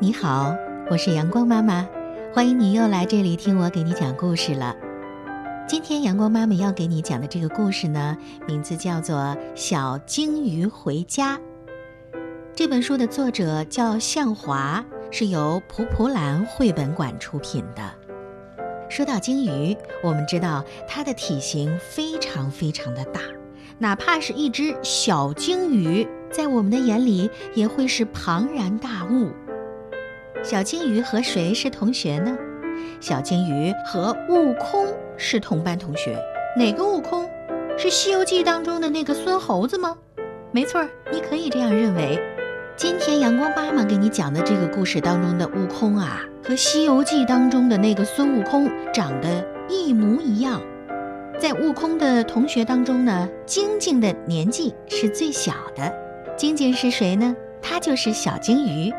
你好，我是阳光妈妈，欢迎你又来这里听我给你讲故事了。今天阳光妈妈要给你讲的这个故事呢，名字叫做《小鲸鱼回家》。这本书的作者叫向华，是由蒲蒲兰绘本馆出品的。说到鲸鱼，我们知道它的体型非常非常的大，哪怕是一只小鲸鱼，在我们的眼里也会是庞然大物。小鲸鱼和谁是同学呢？小鲸鱼和悟空是同班同学。哪个悟空？是《西游记》当中的那个孙猴子吗？没错，你可以这样认为。今天阳光妈妈给你讲的这个故事当中的悟空啊，和《西游记》当中的那个孙悟空长得一模一样。在悟空的同学当中呢，晶晶的年纪是最小的。晶晶是谁呢？她就是小鲸鱼。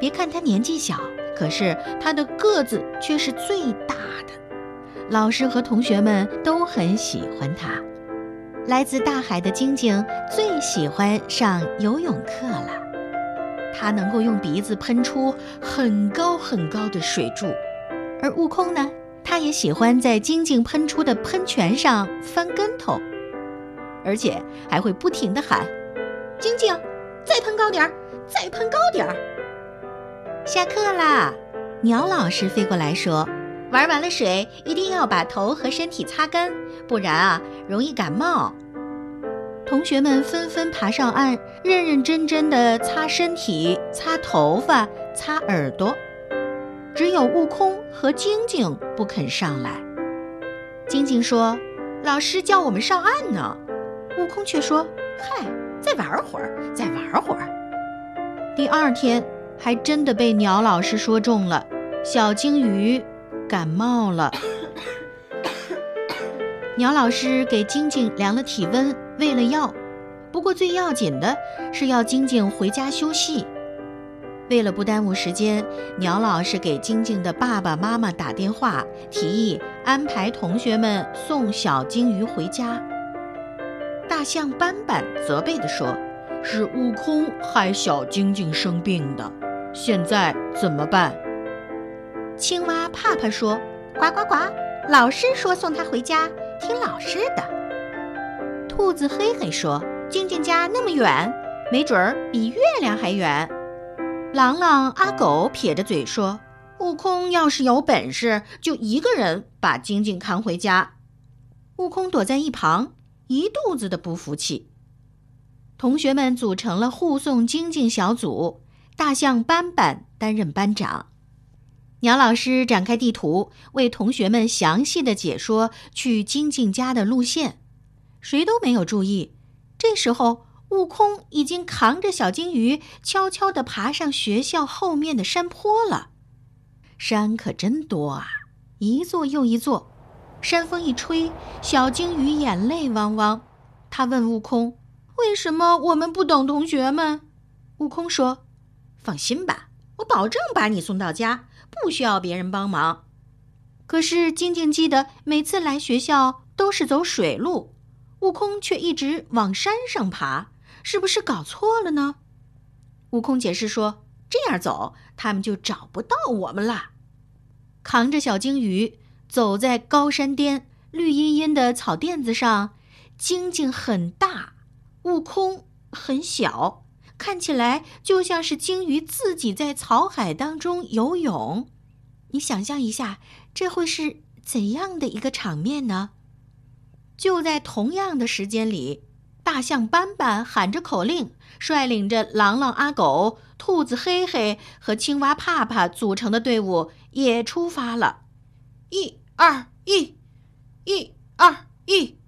别看他年纪小，可是他的个子却是最大的。老师和同学们都很喜欢他。来自大海的晶晶最喜欢上游泳课了。他能够用鼻子喷出很高很高的水柱，而悟空呢，他也喜欢在晶晶喷出的喷泉上翻跟头，而且还会不停地喊：“晶晶，再喷高点儿，再喷高点儿。”下课啦！鸟老师飞过来说：“玩完了水，一定要把头和身体擦干，不然啊，容易感冒。”同学们纷纷爬上岸，认认真真的擦身体、擦头发、擦耳朵。只有悟空和晶晶不肯上来。晶晶说：“老师叫我们上岸呢。”悟空却说：“嗨，再玩会儿，再玩会儿。”第二天。还真的被鸟老师说中了，小鲸鱼感冒了。鸟老师给晶晶量了体温，喂了药。不过最要紧的是要晶晶回家休息。为了不耽误时间，鸟老师给晶晶的爸爸妈妈打电话，提议安排同学们送小鲸鱼回家。大象斑斑责备地说：“是悟空害小晶晶生病的。”现在怎么办？青蛙怕怕说：“呱呱呱，老师说送他回家，听老师的。”兔子嘿嘿说：“晶晶家那么远，没准儿比月亮还远。”狼狼阿狗撇着嘴说：“悟空要是有本事，就一个人把晶晶扛回家。”悟空躲在一旁，一肚子的不服气。同学们组成了护送晶晶小组。大象斑斑担任班长，鸟老师展开地图，为同学们详细的解说去晶晶家的路线。谁都没有注意，这时候悟空已经扛着小金鱼，悄悄地爬上学校后面的山坡了。山可真多啊，一座又一座。山风一吹，小金鱼眼泪汪汪。他问悟空：“为什么我们不等同学们？”悟空说。放心吧，我保证把你送到家，不需要别人帮忙。可是晶晶记得每次来学校都是走水路，悟空却一直往山上爬，是不是搞错了呢？悟空解释说：“这样走，他们就找不到我们了。”扛着小鲸鱼走在高山巅，绿茵茵的草甸子上，晶晶很大，悟空很小。看起来就像是鲸鱼自己在草海当中游泳，你想象一下，这会是怎样的一个场面呢？就在同样的时间里，大象斑斑喊着口令，率领着狼狼阿狗、兔子黑黑和青蛙帕帕组成的队伍也出发了。一、二、一，一、二、一。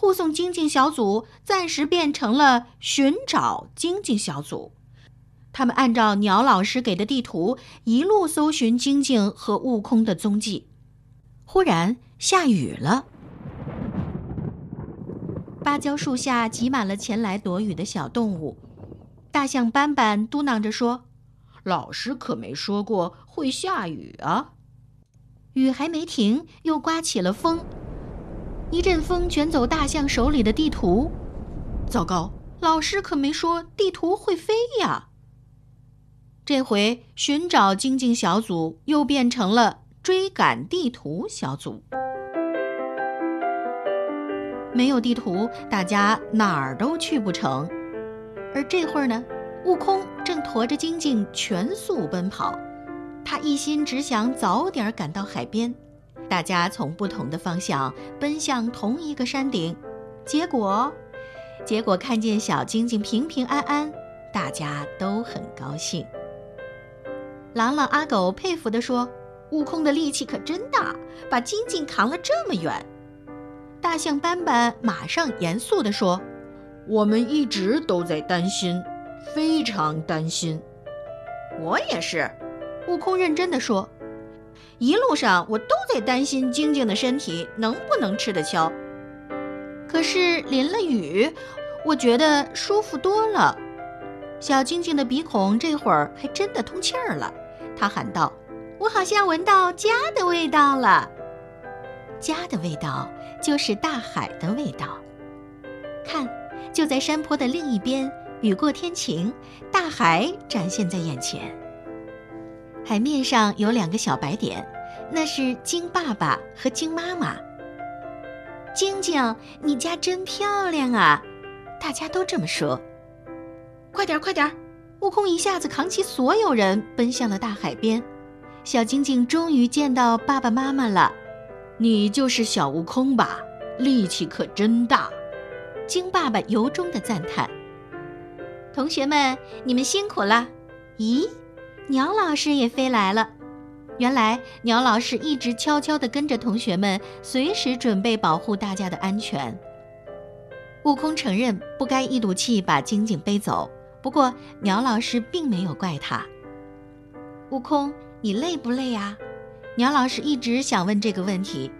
护送晶晶小组暂时变成了寻找晶晶小组，他们按照鸟老师给的地图一路搜寻晶晶和悟空的踪迹。忽然下雨了，芭蕉树下挤满了前来躲雨的小动物。大象斑斑嘟囔着说：“老师可没说过会下雨啊！”雨还没停，又刮起了风。一阵风卷走大象手里的地图，糟糕！老师可没说地图会飞呀。这回寻找晶晶小组又变成了追赶地图小组。没有地图，大家哪儿都去不成。而这会儿呢，悟空正驮着晶晶全速奔跑，他一心只想早点赶到海边。大家从不同的方向奔向同一个山顶，结果，结果看见小晶晶平平安安，大家都很高兴。朗朗、阿狗佩服地说：“悟空的力气可真大，把晶晶扛了这么远。”大象斑斑马上严肃地说：“我们一直都在担心，非常担心。”我也是，悟空认真地说。一路上我都在担心晶晶的身体能不能吃得消，可是淋了雨，我觉得舒服多了。小晶晶的鼻孔这会儿还真的通气儿了，她喊道：“我好像闻到家的味道了。家的味道就是大海的味道。看，就在山坡的另一边，雨过天晴，大海展现在眼前。”海面上有两个小白点，那是鲸爸爸和鲸妈妈。晶晶，你家真漂亮啊！大家都这么说。快点，快点！悟空一下子扛起所有人，奔向了大海边。小晶晶终于见到爸爸妈妈了。你就是小悟空吧？力气可真大！鲸爸爸由衷的赞叹。同学们，你们辛苦了。咦？鸟老师也飞来了。原来鸟老师一直悄悄地跟着同学们，随时准备保护大家的安全。悟空承认不该一赌气把晶晶背走，不过鸟老师并没有怪他。悟空，你累不累啊？鸟老师一直想问这个问题。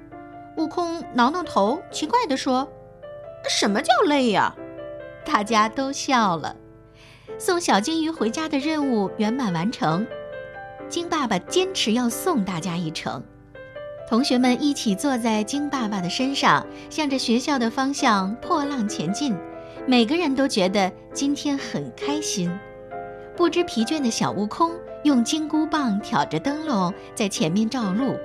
悟空挠挠头，奇怪地说：“什么叫累呀？”大家都笑了。送小金鱼回家的任务圆满完成，金爸爸坚持要送大家一程。同学们一起坐在金爸爸的身上，向着学校的方向破浪前进。每个人都觉得今天很开心。不知疲倦的小悟空用金箍棒挑着灯笼在前面照路，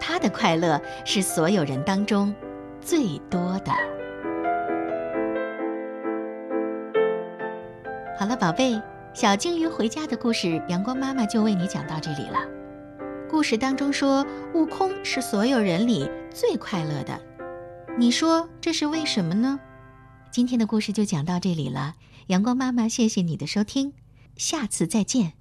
他的快乐是所有人当中最多的。好了，宝贝，小鲸鱼回家的故事，阳光妈妈就为你讲到这里了。故事当中说，悟空是所有人里最快乐的，你说这是为什么呢？今天的故事就讲到这里了，阳光妈妈谢谢你的收听，下次再见。